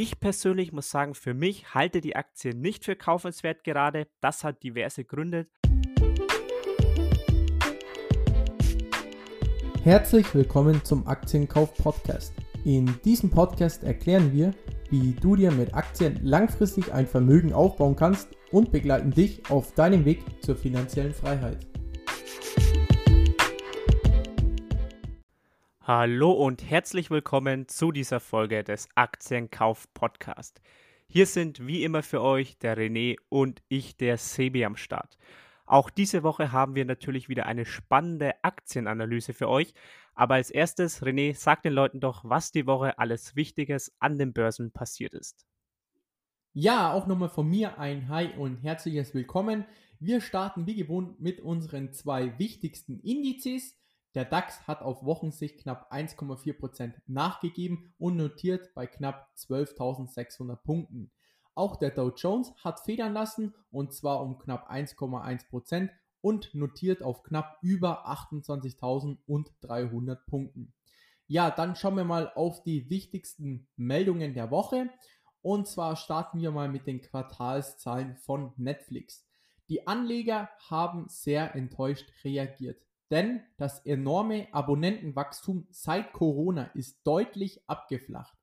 Ich persönlich muss sagen, für mich halte die Aktie nicht für kaufenswert gerade. Das hat diverse Gründe. Herzlich willkommen zum Aktienkauf Podcast. In diesem Podcast erklären wir, wie du dir mit Aktien langfristig ein Vermögen aufbauen kannst und begleiten dich auf deinem Weg zur finanziellen Freiheit. Hallo und herzlich willkommen zu dieser Folge des Aktienkauf Podcast. Hier sind wie immer für euch der René und ich, der Sebi am Start. Auch diese Woche haben wir natürlich wieder eine spannende Aktienanalyse für euch. Aber als erstes, René, sag den Leuten doch, was die Woche alles Wichtiges an den Börsen passiert ist. Ja, auch nochmal von mir ein Hi und herzliches Willkommen. Wir starten wie gewohnt mit unseren zwei wichtigsten Indizes. Der DAX hat auf Wochensicht knapp 1,4% nachgegeben und notiert bei knapp 12.600 Punkten. Auch der Dow Jones hat federn lassen und zwar um knapp 1,1% und notiert auf knapp über 28.300 Punkten. Ja, dann schauen wir mal auf die wichtigsten Meldungen der Woche. Und zwar starten wir mal mit den Quartalszahlen von Netflix. Die Anleger haben sehr enttäuscht reagiert. Denn das enorme Abonnentenwachstum seit Corona ist deutlich abgeflacht.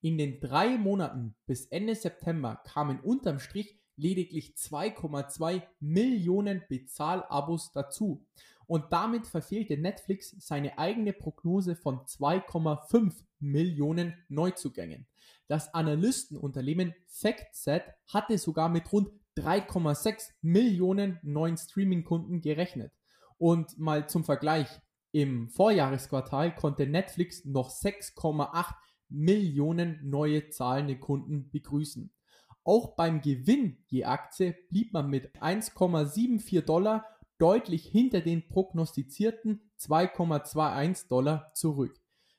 In den drei Monaten bis Ende September kamen unterm Strich lediglich 2,2 Millionen Bezahlabos dazu. Und damit verfehlte Netflix seine eigene Prognose von 2,5 Millionen Neuzugängen. Das Analystenunternehmen FactSet hatte sogar mit rund 3,6 Millionen neuen Streaming-Kunden gerechnet. Und mal zum Vergleich, im Vorjahresquartal konnte Netflix noch 6,8 Millionen neue zahlende Kunden begrüßen. Auch beim Gewinn je Aktie blieb man mit 1,74 Dollar deutlich hinter den prognostizierten 2,21 Dollar zurück.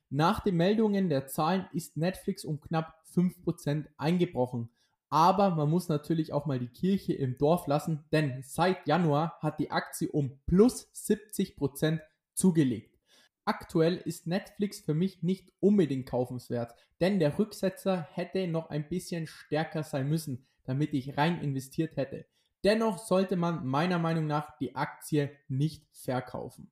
Nach den Meldungen der Zahlen ist Netflix um knapp 5% eingebrochen. Aber man muss natürlich auch mal die Kirche im Dorf lassen, denn seit Januar hat die Aktie um plus 70 Prozent zugelegt. Aktuell ist Netflix für mich nicht unbedingt kaufenswert, denn der Rücksetzer hätte noch ein bisschen stärker sein müssen, damit ich rein investiert hätte. Dennoch sollte man meiner Meinung nach die Aktie nicht verkaufen.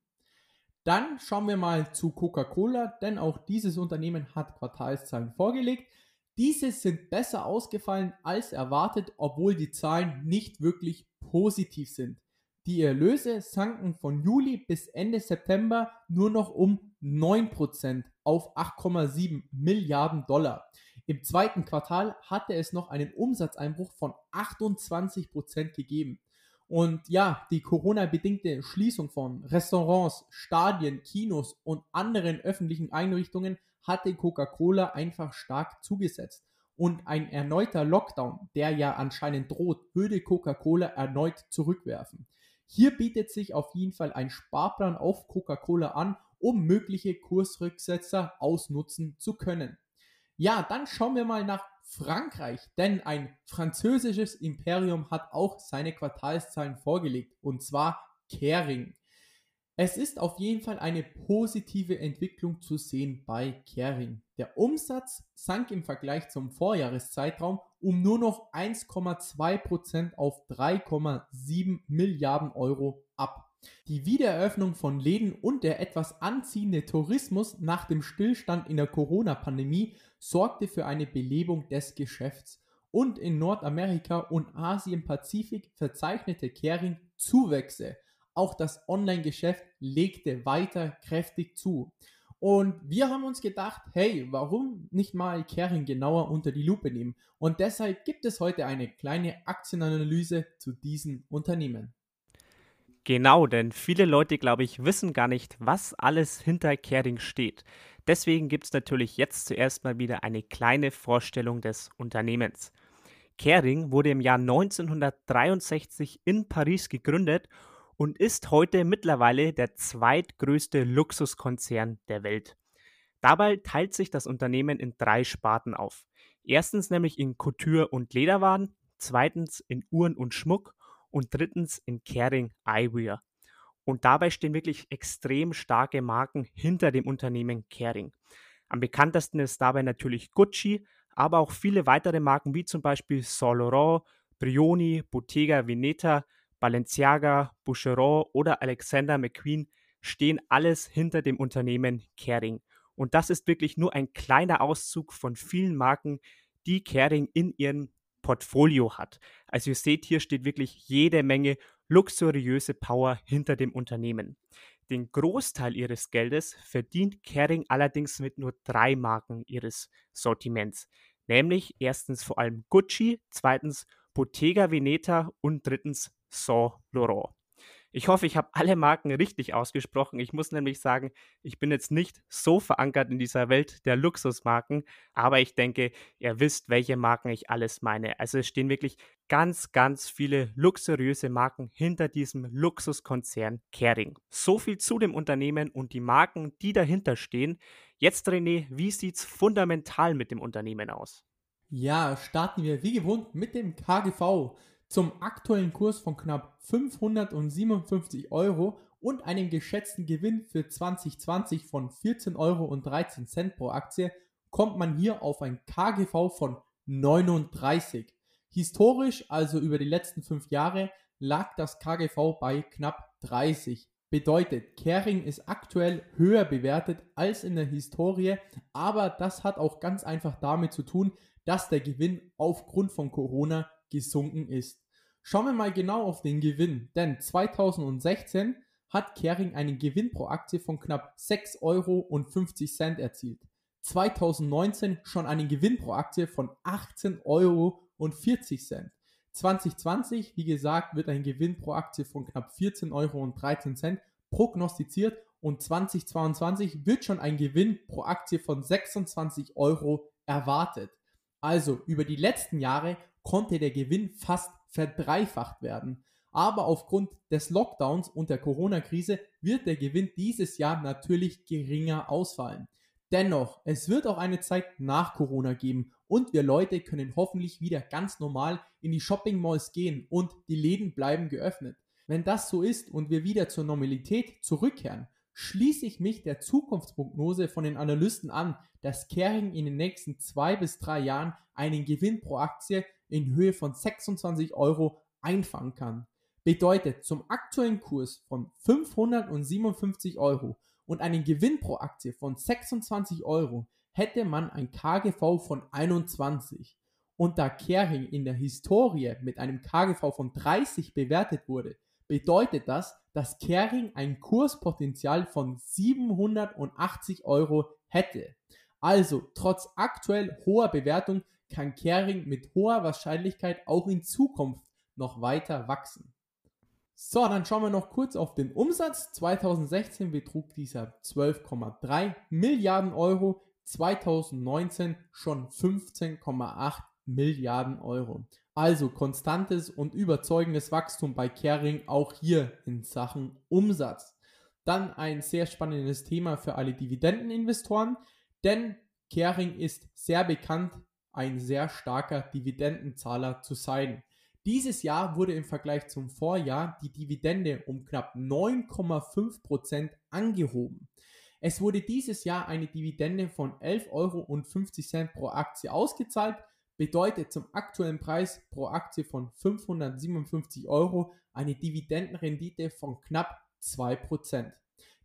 Dann schauen wir mal zu Coca-Cola, denn auch dieses Unternehmen hat Quartalszahlen vorgelegt. Diese sind besser ausgefallen als erwartet, obwohl die Zahlen nicht wirklich positiv sind. Die Erlöse sanken von Juli bis Ende September nur noch um 9% auf 8,7 Milliarden Dollar. Im zweiten Quartal hatte es noch einen Umsatzeinbruch von 28% gegeben. Und ja, die Corona-bedingte Schließung von Restaurants, Stadien, Kinos und anderen öffentlichen Einrichtungen hatte Coca-Cola einfach stark zugesetzt. Und ein erneuter Lockdown, der ja anscheinend droht, würde Coca-Cola erneut zurückwerfen. Hier bietet sich auf jeden Fall ein Sparplan auf Coca-Cola an, um mögliche Kursrücksetzer ausnutzen zu können. Ja, dann schauen wir mal nach Frankreich, denn ein französisches Imperium hat auch seine Quartalszahlen vorgelegt, und zwar Kering. Es ist auf jeden Fall eine positive Entwicklung zu sehen bei Kering. Der Umsatz sank im Vergleich zum Vorjahreszeitraum um nur noch 1,2% auf 3,7 Milliarden Euro ab. Die Wiedereröffnung von Läden und der etwas anziehende Tourismus nach dem Stillstand in der Corona-Pandemie sorgte für eine Belebung des Geschäfts. Und in Nordamerika und Asien-Pazifik verzeichnete Kering Zuwächse auch das Online-Geschäft legte weiter kräftig zu. Und wir haben uns gedacht, hey, warum nicht mal Kering genauer unter die Lupe nehmen? Und deshalb gibt es heute eine kleine Aktienanalyse zu diesen Unternehmen. Genau, denn viele Leute, glaube ich, wissen gar nicht, was alles hinter Kering steht. Deswegen gibt es natürlich jetzt zuerst mal wieder eine kleine Vorstellung des Unternehmens. Kering wurde im Jahr 1963 in Paris gegründet und ist heute mittlerweile der zweitgrößte Luxuskonzern der Welt. Dabei teilt sich das Unternehmen in drei Sparten auf. Erstens nämlich in Couture und Lederwaren, zweitens in Uhren und Schmuck und drittens in Kering Eyewear. Und dabei stehen wirklich extrem starke Marken hinter dem Unternehmen Kering. Am bekanntesten ist dabei natürlich Gucci, aber auch viele weitere Marken wie zum Beispiel Saint Laurent, Brioni, Bottega Veneta, Balenciaga, Boucheron oder Alexander McQueen stehen alles hinter dem Unternehmen Kering. Und das ist wirklich nur ein kleiner Auszug von vielen Marken, die Kering in ihrem Portfolio hat. Also ihr seht, hier steht wirklich jede Menge luxuriöse Power hinter dem Unternehmen. Den Großteil ihres Geldes verdient Kering allerdings mit nur drei Marken ihres Sortiments, nämlich erstens vor allem Gucci, zweitens Bottega Veneta und drittens Saint Laurent. Ich hoffe, ich habe alle Marken richtig ausgesprochen. Ich muss nämlich sagen, ich bin jetzt nicht so verankert in dieser Welt der Luxusmarken, aber ich denke, ihr wisst, welche Marken ich alles meine. Also es stehen wirklich ganz, ganz viele luxuriöse Marken hinter diesem Luxuskonzern Kering. So viel zu dem Unternehmen und die Marken, die dahinter stehen. Jetzt, René, wie sieht es fundamental mit dem Unternehmen aus? Ja, starten wir wie gewohnt mit dem KGV zum aktuellen Kurs von knapp 557 Euro und einem geschätzten Gewinn für 2020 von 14,13 Euro pro Aktie kommt man hier auf ein KGV von 39. Historisch, also über die letzten fünf Jahre, lag das KGV bei knapp 30. Bedeutet, Kering ist aktuell höher bewertet als in der Historie, aber das hat auch ganz einfach damit zu tun, dass der Gewinn aufgrund von Corona gesunken ist. Schauen wir mal genau auf den Gewinn, denn 2016 hat Kering einen Gewinn pro Aktie von knapp 6,50 Euro erzielt. 2019 schon einen Gewinn pro Aktie von 18,40 Euro. 2020, wie gesagt, wird ein Gewinn pro Aktie von knapp 14,13 Euro prognostiziert und 2022 wird schon ein Gewinn pro Aktie von 26 Euro erwartet. Also über die letzten Jahre konnte der Gewinn fast verdreifacht werden. Aber aufgrund des Lockdowns und der Corona-Krise wird der Gewinn dieses Jahr natürlich geringer ausfallen. Dennoch, es wird auch eine Zeit nach Corona geben und wir Leute können hoffentlich wieder ganz normal in die Shopping Malls gehen und die Läden bleiben geöffnet. Wenn das so ist und wir wieder zur Normalität zurückkehren, schließe ich mich der Zukunftsprognose von den Analysten an, dass Kering in den nächsten zwei bis drei Jahren einen Gewinn pro Aktie in Höhe von 26 Euro einfangen kann. Bedeutet zum aktuellen Kurs von 557 Euro und einen Gewinn pro Aktie von 26 Euro hätte man ein KGV von 21. Und da Kering in der Historie mit einem KGV von 30 bewertet wurde, bedeutet das, dass Kering ein Kurspotenzial von 780 Euro hätte. Also, trotz aktuell hoher Bewertung kann Kering mit hoher Wahrscheinlichkeit auch in Zukunft noch weiter wachsen. So, dann schauen wir noch kurz auf den Umsatz. 2016 betrug dieser 12,3 Milliarden Euro, 2019 schon 15,8 Milliarden Euro. Also konstantes und überzeugendes Wachstum bei Kering auch hier in Sachen Umsatz. Dann ein sehr spannendes Thema für alle Dividendeninvestoren, denn Kering ist sehr bekannt, ein sehr starker Dividendenzahler zu sein. Dieses Jahr wurde im Vergleich zum Vorjahr die Dividende um knapp 9,5% angehoben. Es wurde dieses Jahr eine Dividende von 11,50 Euro pro Aktie ausgezahlt, bedeutet zum aktuellen Preis pro Aktie von 557 Euro eine Dividendenrendite von knapp 2%.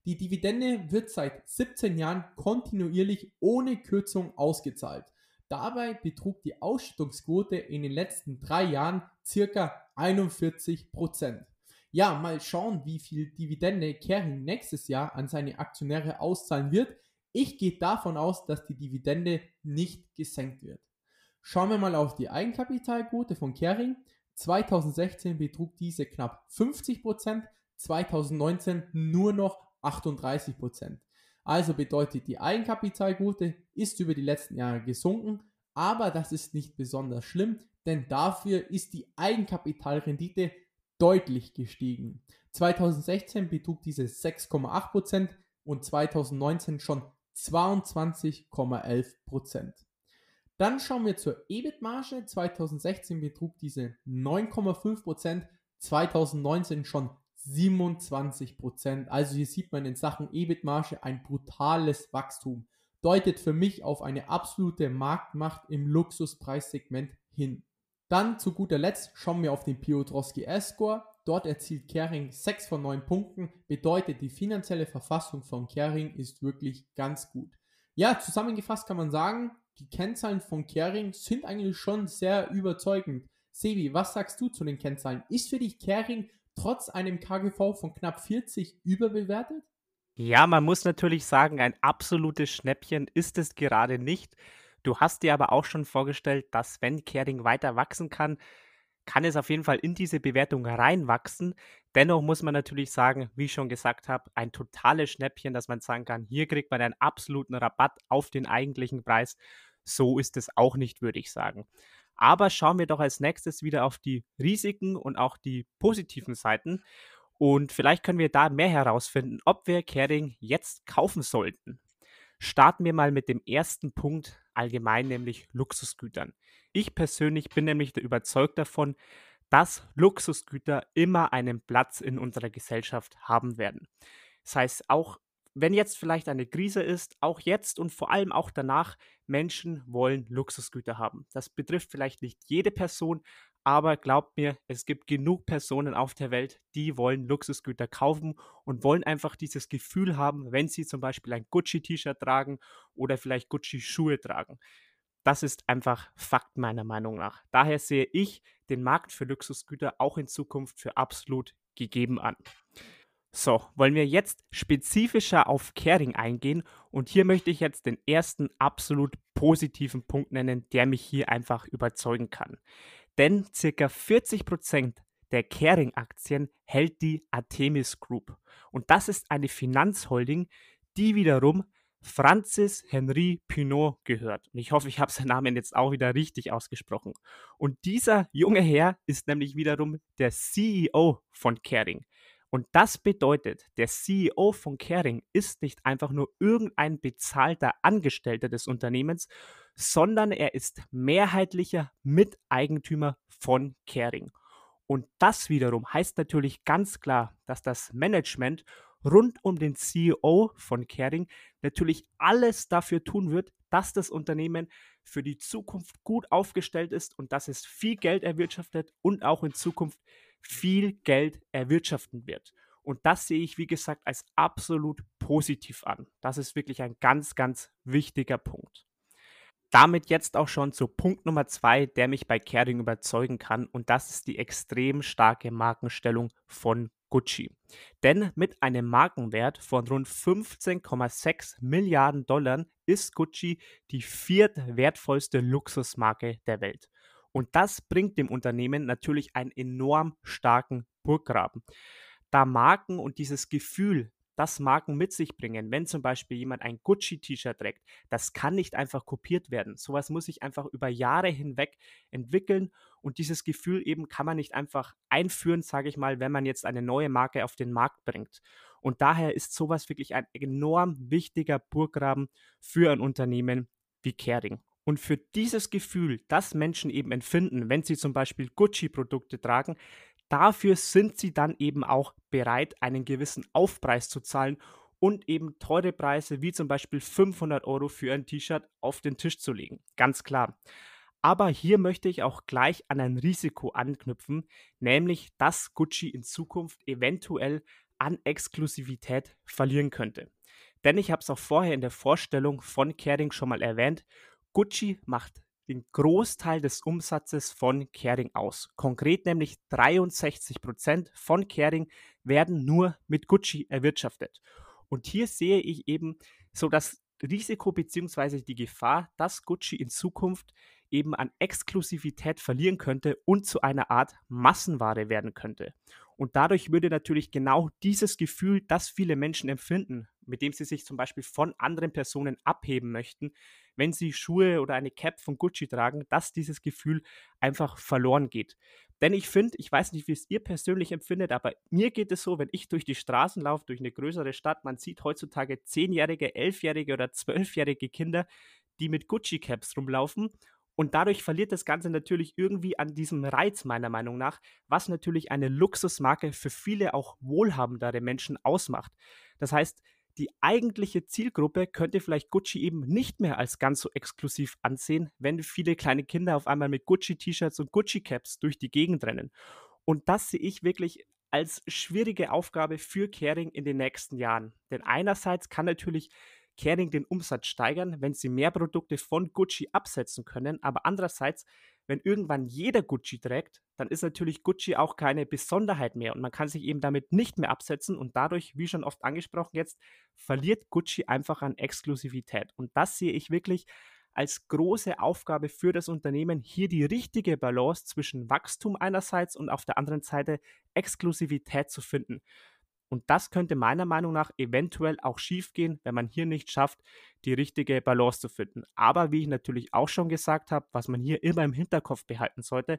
Die Dividende wird seit 17 Jahren kontinuierlich ohne Kürzung ausgezahlt. Dabei betrug die Ausschüttungsquote in den letzten drei Jahren circa 41%. Ja, mal schauen, wie viel Dividende Kering nächstes Jahr an seine Aktionäre auszahlen wird. Ich gehe davon aus, dass die Dividende nicht gesenkt wird. Schauen wir mal auf die Eigenkapitalquote von Kering. 2016 betrug diese knapp 50%, 2019 nur noch 38%. Also bedeutet die Eigenkapitalquote ist über die letzten Jahre gesunken, aber das ist nicht besonders schlimm, denn dafür ist die Eigenkapitalrendite deutlich gestiegen. 2016 betrug diese 6,8% und 2019 schon 22,11%. Dann schauen wir zur EBIT-Marge. 2016 betrug diese 9,5%, 2019 schon 27%. Also hier sieht man in Sachen EBIT-Marge ein brutales Wachstum. deutet für mich auf eine absolute Marktmacht im Luxuspreissegment hin. Dann zu guter Letzt schauen wir auf den Piotrowski S-Score. Dort erzielt Kering 6 von 9 Punkten, bedeutet die finanzielle Verfassung von Kering ist wirklich ganz gut. Ja, zusammengefasst kann man sagen, die Kennzahlen von Kering sind eigentlich schon sehr überzeugend. Sebi, was sagst du zu den Kennzahlen? Ist für dich Kering trotz einem KGV von knapp 40 überbewertet? Ja, man muss natürlich sagen, ein absolutes Schnäppchen ist es gerade nicht. Du hast dir aber auch schon vorgestellt, dass wenn Kering weiter wachsen kann, kann es auf jeden Fall in diese Bewertung reinwachsen. Dennoch muss man natürlich sagen, wie ich schon gesagt habe, ein totales Schnäppchen, dass man sagen kann, hier kriegt man einen absoluten Rabatt auf den eigentlichen Preis. So ist es auch nicht, würde ich sagen. Aber schauen wir doch als nächstes wieder auf die Risiken und auch die positiven Seiten. Und vielleicht können wir da mehr herausfinden, ob wir Kering jetzt kaufen sollten. Starten wir mal mit dem ersten Punkt allgemein, nämlich Luxusgütern. Ich persönlich bin nämlich überzeugt davon, dass Luxusgüter immer einen Platz in unserer Gesellschaft haben werden. Das heißt, auch wenn jetzt vielleicht eine Krise ist, auch jetzt und vor allem auch danach, Menschen wollen Luxusgüter haben. Das betrifft vielleicht nicht jede Person, aber glaubt mir, es gibt genug Personen auf der Welt, die wollen Luxusgüter kaufen und wollen einfach dieses Gefühl haben, wenn sie zum Beispiel ein Gucci-T-Shirt tragen oder vielleicht Gucci-Schuhe tragen. Das ist einfach Fakt meiner Meinung nach. Daher sehe ich den Markt für Luxusgüter auch in Zukunft für absolut gegeben an. So, wollen wir jetzt spezifischer auf Kering eingehen und hier möchte ich jetzt den ersten absolut positiven Punkt nennen, der mich hier einfach überzeugen kann. Denn circa 40% der Kering-Aktien hält die Artemis Group. Und das ist eine Finanzholding, die wiederum Francis Henri Pinot gehört. Und ich hoffe, ich habe seinen Namen jetzt auch wieder richtig ausgesprochen. Und dieser junge Herr ist nämlich wiederum der CEO von Kering. Und das bedeutet, der CEO von Kering ist nicht einfach nur irgendein bezahlter Angestellter des Unternehmens, sondern er ist mehrheitlicher Miteigentümer von Kering. Und das wiederum heißt natürlich ganz klar, dass das Management rund um den CEO von Kering natürlich alles dafür tun wird, dass das Unternehmen für die Zukunft gut aufgestellt ist und dass es viel Geld erwirtschaftet und auch in Zukunft viel Geld erwirtschaften wird. Und das sehe ich, wie gesagt, als absolut positiv an. Das ist wirklich ein ganz, ganz wichtiger Punkt. Damit jetzt auch schon zu Punkt Nummer zwei, der mich bei Kering überzeugen kann. Und das ist die extrem starke Markenstellung von Gucci. Denn mit einem Markenwert von rund 15,6 Milliarden Dollar ist Gucci die viertwertvollste Luxusmarke der Welt. Und das bringt dem Unternehmen natürlich einen enorm starken Burggraben. Da Marken und dieses Gefühl, das Marken mit sich bringen, wenn zum Beispiel jemand ein Gucci-T-Shirt trägt, das kann nicht einfach kopiert werden. Sowas muss sich einfach über Jahre hinweg entwickeln und dieses Gefühl eben kann man nicht einfach einführen, sage ich mal, wenn man jetzt eine neue Marke auf den Markt bringt. Und daher ist sowas wirklich ein enorm wichtiger Burggraben für ein Unternehmen wie Kering. Und für dieses Gefühl, das Menschen eben empfinden, wenn sie zum Beispiel Gucci-Produkte tragen, dafür sind sie dann eben auch bereit, einen gewissen Aufpreis zu zahlen und eben teure Preise wie zum Beispiel 500 Euro für ein T-Shirt auf den Tisch zu legen. Ganz klar. Aber hier möchte ich auch gleich an ein Risiko anknüpfen, nämlich dass Gucci in Zukunft eventuell an Exklusivität verlieren könnte. Denn ich habe es auch vorher in der Vorstellung von Kering schon mal erwähnt, Gucci macht den Großteil des Umsatzes von Kering aus. Konkret nämlich 63 Prozent von Kering werden nur mit Gucci erwirtschaftet. Und hier sehe ich eben so das Risiko bzw. die Gefahr, dass Gucci in Zukunft eben an Exklusivität verlieren könnte und zu einer Art Massenware werden könnte. Und dadurch würde natürlich genau dieses Gefühl, das viele Menschen empfinden, mit dem sie sich zum Beispiel von anderen Personen abheben möchten, wenn sie Schuhe oder eine Cap von Gucci tragen, dass dieses Gefühl einfach verloren geht. Denn ich finde, ich weiß nicht, wie es ihr persönlich empfindet, aber mir geht es so, wenn ich durch die Straßen laufe, durch eine größere Stadt, man sieht heutzutage zehnjährige, elfjährige oder zwölfjährige Kinder, die mit Gucci-Caps rumlaufen und dadurch verliert das Ganze natürlich irgendwie an diesem Reiz, meiner Meinung nach, was natürlich eine Luxusmarke für viele auch wohlhabendere Menschen ausmacht. Das heißt, die eigentliche Zielgruppe könnte vielleicht Gucci eben nicht mehr als ganz so exklusiv ansehen, wenn viele kleine Kinder auf einmal mit Gucci-T-Shirts und Gucci-Caps durch die Gegend rennen. Und das sehe ich wirklich als schwierige Aufgabe für Kering in den nächsten Jahren. Denn einerseits kann natürlich Kering den Umsatz steigern, wenn sie mehr Produkte von Gucci absetzen können, aber andererseits wenn irgendwann jeder Gucci trägt, dann ist natürlich Gucci auch keine Besonderheit mehr und man kann sich eben damit nicht mehr absetzen und dadurch, wie schon oft angesprochen jetzt, verliert Gucci einfach an Exklusivität. Und das sehe ich wirklich als große Aufgabe für das Unternehmen, hier die richtige Balance zwischen Wachstum einerseits und auf der anderen Seite Exklusivität zu finden. Und das könnte meiner Meinung nach eventuell auch schiefgehen, wenn man hier nicht schafft, die richtige Balance zu finden. Aber wie ich natürlich auch schon gesagt habe, was man hier immer im Hinterkopf behalten sollte,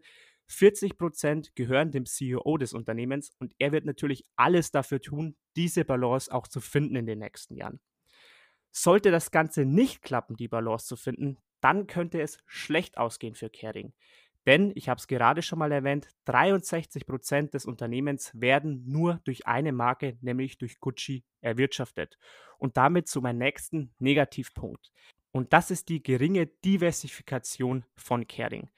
40 Prozent gehören dem CEO des Unternehmens und er wird natürlich alles dafür tun, diese Balance auch zu finden in den nächsten Jahren. Sollte das Ganze nicht klappen, die Balance zu finden, dann könnte es schlecht ausgehen für Kering. Denn, ich habe es gerade schon mal erwähnt, 63 Prozent des Unternehmens werden nur durch eine Marke, nämlich durch Gucci, erwirtschaftet. Und damit zu meinem nächsten Negativpunkt. Und das ist die geringe Diversifikation von Kering.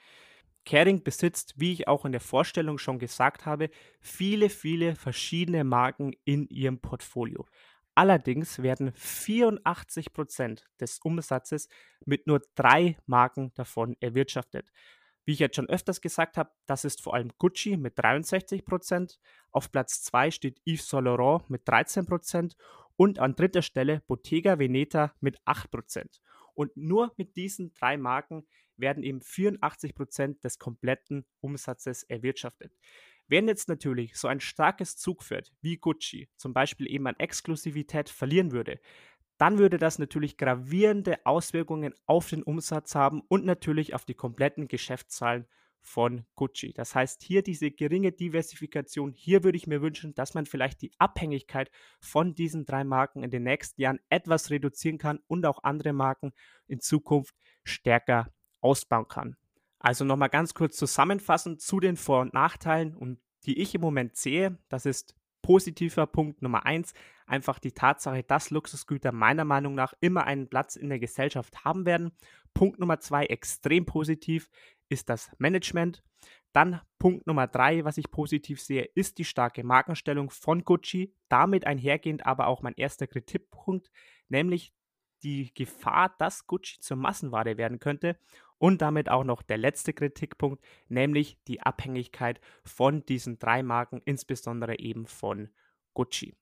Kering besitzt, wie ich auch in der Vorstellung schon gesagt habe, viele, viele verschiedene Marken in ihrem Portfolio. Allerdings werden 84 Prozent des Umsatzes mit nur drei Marken davon erwirtschaftet. Wie ich jetzt schon öfters gesagt habe, das ist vor allem Gucci mit 63%. Auf Platz 2 steht Yves Saint Laurent mit 13% und an dritter Stelle Bottega Veneta mit 8%. Und nur mit diesen drei Marken werden eben 84% des kompletten Umsatzes erwirtschaftet. Wenn jetzt natürlich so ein starkes Zugpferd wie Gucci zum Beispiel eben an Exklusivität verlieren würde, dann würde das natürlich gravierende Auswirkungen auf den Umsatz haben und natürlich auf die kompletten Geschäftszahlen von Gucci. Das heißt, hier diese geringe Diversifikation, hier würde ich mir wünschen, dass man vielleicht die Abhängigkeit von diesen drei Marken in den nächsten Jahren etwas reduzieren kann und auch andere Marken in Zukunft stärker ausbauen kann. Also nochmal ganz kurz zusammenfassend zu den Vor- und Nachteilen und die ich im Moment sehe. Das ist positiver Punkt Nummer eins einfach die Tatsache, dass Luxusgüter meiner Meinung nach immer einen Platz in der Gesellschaft haben werden. Punkt Nummer zwei, extrem positiv, ist das Management. Dann Punkt Nummer drei, was ich positiv sehe, ist die starke Markenstellung von Gucci. Damit einhergehend aber auch mein erster Kritikpunkt, nämlich die Gefahr, dass Gucci zur Massenware werden könnte. Und damit auch noch der letzte Kritikpunkt, nämlich die Abhängigkeit von diesen drei Marken, insbesondere eben von Gucci.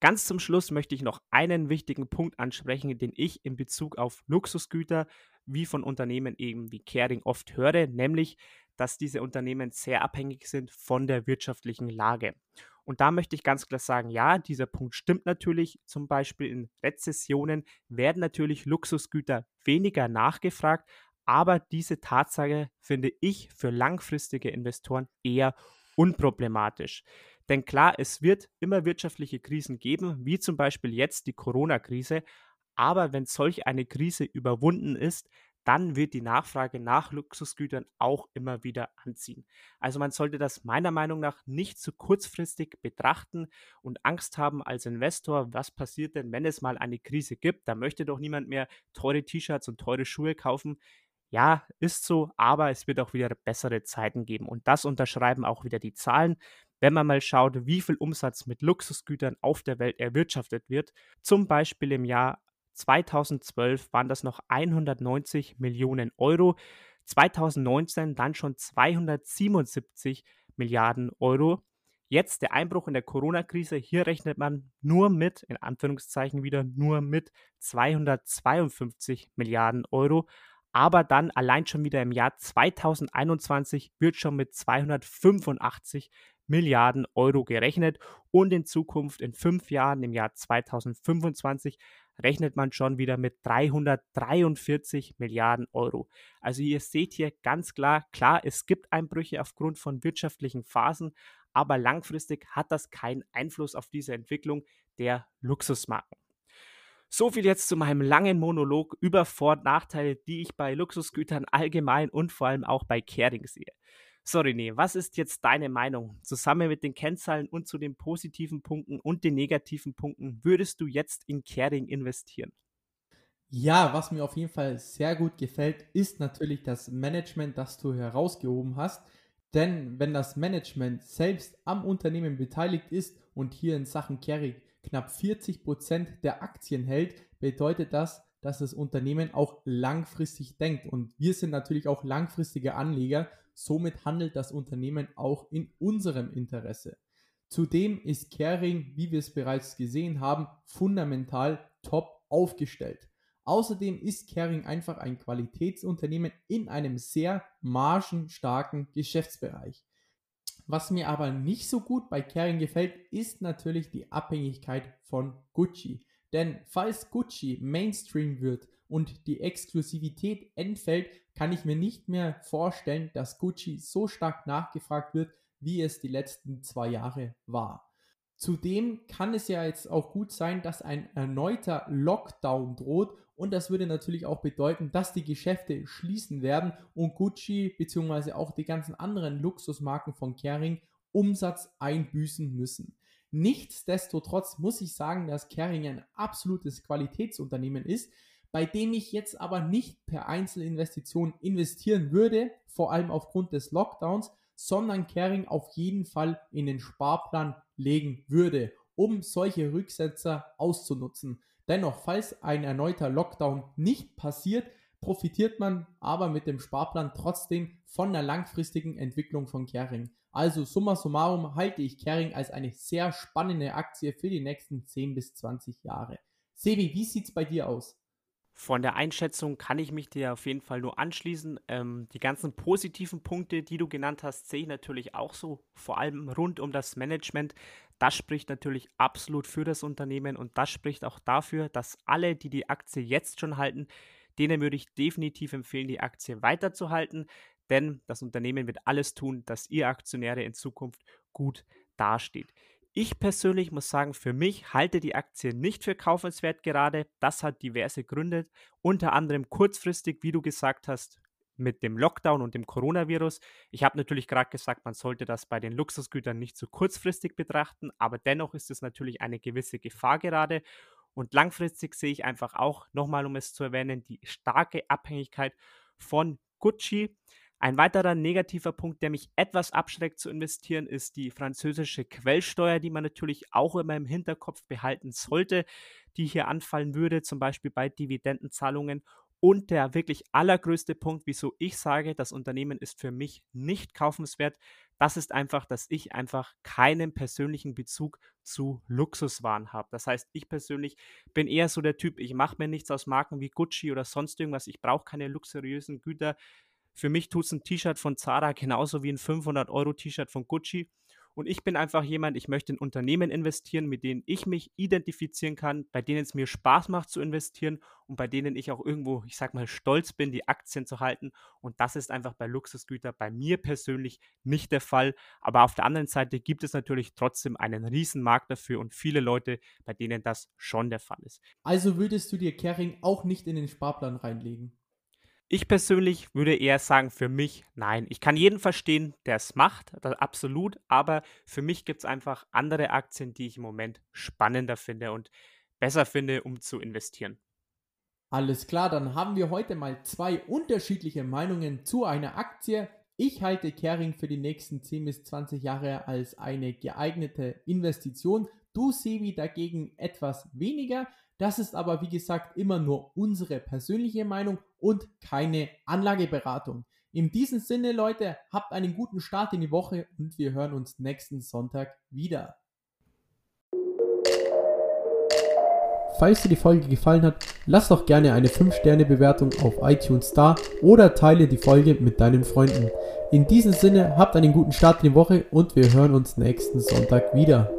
Ganz zum Schluss möchte ich noch einen wichtigen Punkt ansprechen, den ich in Bezug auf Luxusgüter wie von Unternehmen eben wie Caring oft höre, nämlich, dass diese Unternehmen sehr abhängig sind von der wirtschaftlichen Lage. Und da möchte ich ganz klar sagen, ja, dieser Punkt stimmt natürlich. Zum Beispiel in Rezessionen werden natürlich Luxusgüter weniger nachgefragt, aber diese Tatsache finde ich für langfristige Investoren eher unproblematisch. Denn klar, es wird immer wirtschaftliche Krisen geben, wie zum Beispiel jetzt die Corona-Krise. Aber wenn solch eine Krise überwunden ist, dann wird die Nachfrage nach Luxusgütern auch immer wieder anziehen. Also man sollte das meiner Meinung nach nicht zu kurzfristig betrachten und Angst haben als Investor, was passiert denn, wenn es mal eine Krise gibt? Da möchte doch niemand mehr teure T-Shirts und teure Schuhe kaufen. Ja, ist so, aber es wird auch wieder bessere Zeiten geben. Und das unterschreiben auch wieder die Zahlen. Wenn man mal schaut, wie viel Umsatz mit Luxusgütern auf der Welt erwirtschaftet wird, zum Beispiel im Jahr 2012 waren das noch 190 Millionen Euro, 2019 dann schon 277 Milliarden Euro. Jetzt der Einbruch in der Corona-Krise, hier rechnet man nur mit, in Anführungszeichen wieder, nur mit 252 Milliarden Euro aber dann allein schon wieder im Jahr 2021 wird schon mit 285 Milliarden Euro gerechnet und in Zukunft in fünf Jahren, im Jahr 2025, rechnet man schon wieder mit 343 Milliarden Euro. Also ihr seht hier ganz klar, klar, es gibt Einbrüche aufgrund von wirtschaftlichen Phasen, aber langfristig hat das keinen Einfluss auf diese Entwicklung der Luxusmarken. So viel jetzt zu meinem langen Monolog über Vor- und Nachteile, die ich bei Luxusgütern allgemein und vor allem auch bei Caring sehe. So, René, was ist jetzt deine Meinung? Zusammen mit den Kennzahlen und zu den positiven Punkten und den negativen Punkten würdest du jetzt in Caring investieren? Ja, was mir auf jeden Fall sehr gut gefällt, ist natürlich das Management, das du herausgehoben hast. Denn wenn das Management selbst am Unternehmen beteiligt ist und hier in Sachen Caring knapp 40 Prozent der Aktien hält, bedeutet das, dass das Unternehmen auch langfristig denkt. Und wir sind natürlich auch langfristige Anleger Somit handelt das Unternehmen auch in unserem Interesse. Zudem ist Caring, wie wir es bereits gesehen haben, fundamental top aufgestellt. Außerdem ist Caring einfach ein Qualitätsunternehmen in einem sehr margenstarken Geschäftsbereich. Was mir aber nicht so gut bei Caring gefällt, ist natürlich die Abhängigkeit von Gucci. Denn falls Gucci Mainstream wird und die Exklusivität entfällt, kann ich mir nicht mehr vorstellen, dass Gucci so stark nachgefragt wird, wie es die letzten zwei Jahre war. Zudem kann es ja jetzt auch gut sein, dass ein erneuter Lockdown droht und das würde natürlich auch bedeuten, dass die Geschäfte schließen werden und Gucci bzw. auch die ganzen anderen Luxusmarken von Kering Umsatz einbüßen müssen. Nichtsdestotrotz muss ich sagen, dass Kering ein absolutes Qualitätsunternehmen ist, bei dem ich jetzt aber nicht per Einzelinvestition investieren würde, vor allem aufgrund des Lockdowns, sondern Caring auf jeden Fall in den Sparplan legen würde, um solche Rücksetzer auszunutzen. Dennoch, falls ein erneuter Lockdown nicht passiert, profitiert man aber mit dem Sparplan trotzdem von der langfristigen Entwicklung von Caring. Also summa summarum halte ich Caring als eine sehr spannende Aktie für die nächsten 10 bis 20 Jahre. Sevi, wie sieht es bei dir aus? Von der Einschätzung kann ich mich dir auf jeden Fall nur anschließen. Ähm, die ganzen positiven Punkte, die du genannt hast, sehe ich natürlich auch so, vor allem rund um das Management. Das spricht natürlich absolut für das Unternehmen und das spricht auch dafür, dass alle, die die Aktie jetzt schon halten, denen würde ich definitiv empfehlen, die Aktie weiterzuhalten, denn das Unternehmen wird alles tun, dass ihr Aktionäre in Zukunft gut dasteht. Ich persönlich muss sagen, für mich halte die Aktie nicht für kaufenswert gerade. Das hat diverse Gründe, unter anderem kurzfristig, wie du gesagt hast, mit dem Lockdown und dem Coronavirus. Ich habe natürlich gerade gesagt, man sollte das bei den Luxusgütern nicht zu so kurzfristig betrachten, aber dennoch ist es natürlich eine gewisse Gefahr gerade. Und langfristig sehe ich einfach auch, nochmal um es zu erwähnen, die starke Abhängigkeit von Gucci. Ein weiterer negativer Punkt, der mich etwas abschreckt zu investieren, ist die französische Quellsteuer, die man natürlich auch immer im Hinterkopf behalten sollte, die hier anfallen würde, zum Beispiel bei Dividendenzahlungen. Und der wirklich allergrößte Punkt, wieso ich sage, das Unternehmen ist für mich nicht kaufenswert, das ist einfach, dass ich einfach keinen persönlichen Bezug zu Luxuswaren habe. Das heißt, ich persönlich bin eher so der Typ, ich mache mir nichts aus Marken wie Gucci oder sonst irgendwas. Ich brauche keine luxuriösen Güter. Für mich tut es ein T-Shirt von Zara genauso wie ein 500-Euro-T-Shirt von Gucci. Und ich bin einfach jemand, ich möchte in Unternehmen investieren, mit denen ich mich identifizieren kann, bei denen es mir Spaß macht zu investieren und bei denen ich auch irgendwo, ich sag mal, stolz bin, die Aktien zu halten. Und das ist einfach bei Luxusgütern bei mir persönlich nicht der Fall. Aber auf der anderen Seite gibt es natürlich trotzdem einen riesen Markt dafür und viele Leute, bei denen das schon der Fall ist. Also würdest du dir Kering auch nicht in den Sparplan reinlegen? Ich persönlich würde eher sagen, für mich nein. Ich kann jeden verstehen, der es macht, absolut, aber für mich gibt es einfach andere Aktien, die ich im Moment spannender finde und besser finde, um zu investieren. Alles klar, dann haben wir heute mal zwei unterschiedliche Meinungen zu einer Aktie. Ich halte Kering für die nächsten 10 bis 20 Jahre als eine geeignete Investition. Du, Sebi, dagegen etwas weniger. Das ist aber, wie gesagt, immer nur unsere persönliche Meinung und keine Anlageberatung. In diesem Sinne, Leute, habt einen guten Start in die Woche und wir hören uns nächsten Sonntag wieder. Falls dir die Folge gefallen hat, lass doch gerne eine 5-Sterne-Bewertung auf iTunes da oder teile die Folge mit deinen Freunden. In diesem Sinne, habt einen guten Start in die Woche und wir hören uns nächsten Sonntag wieder.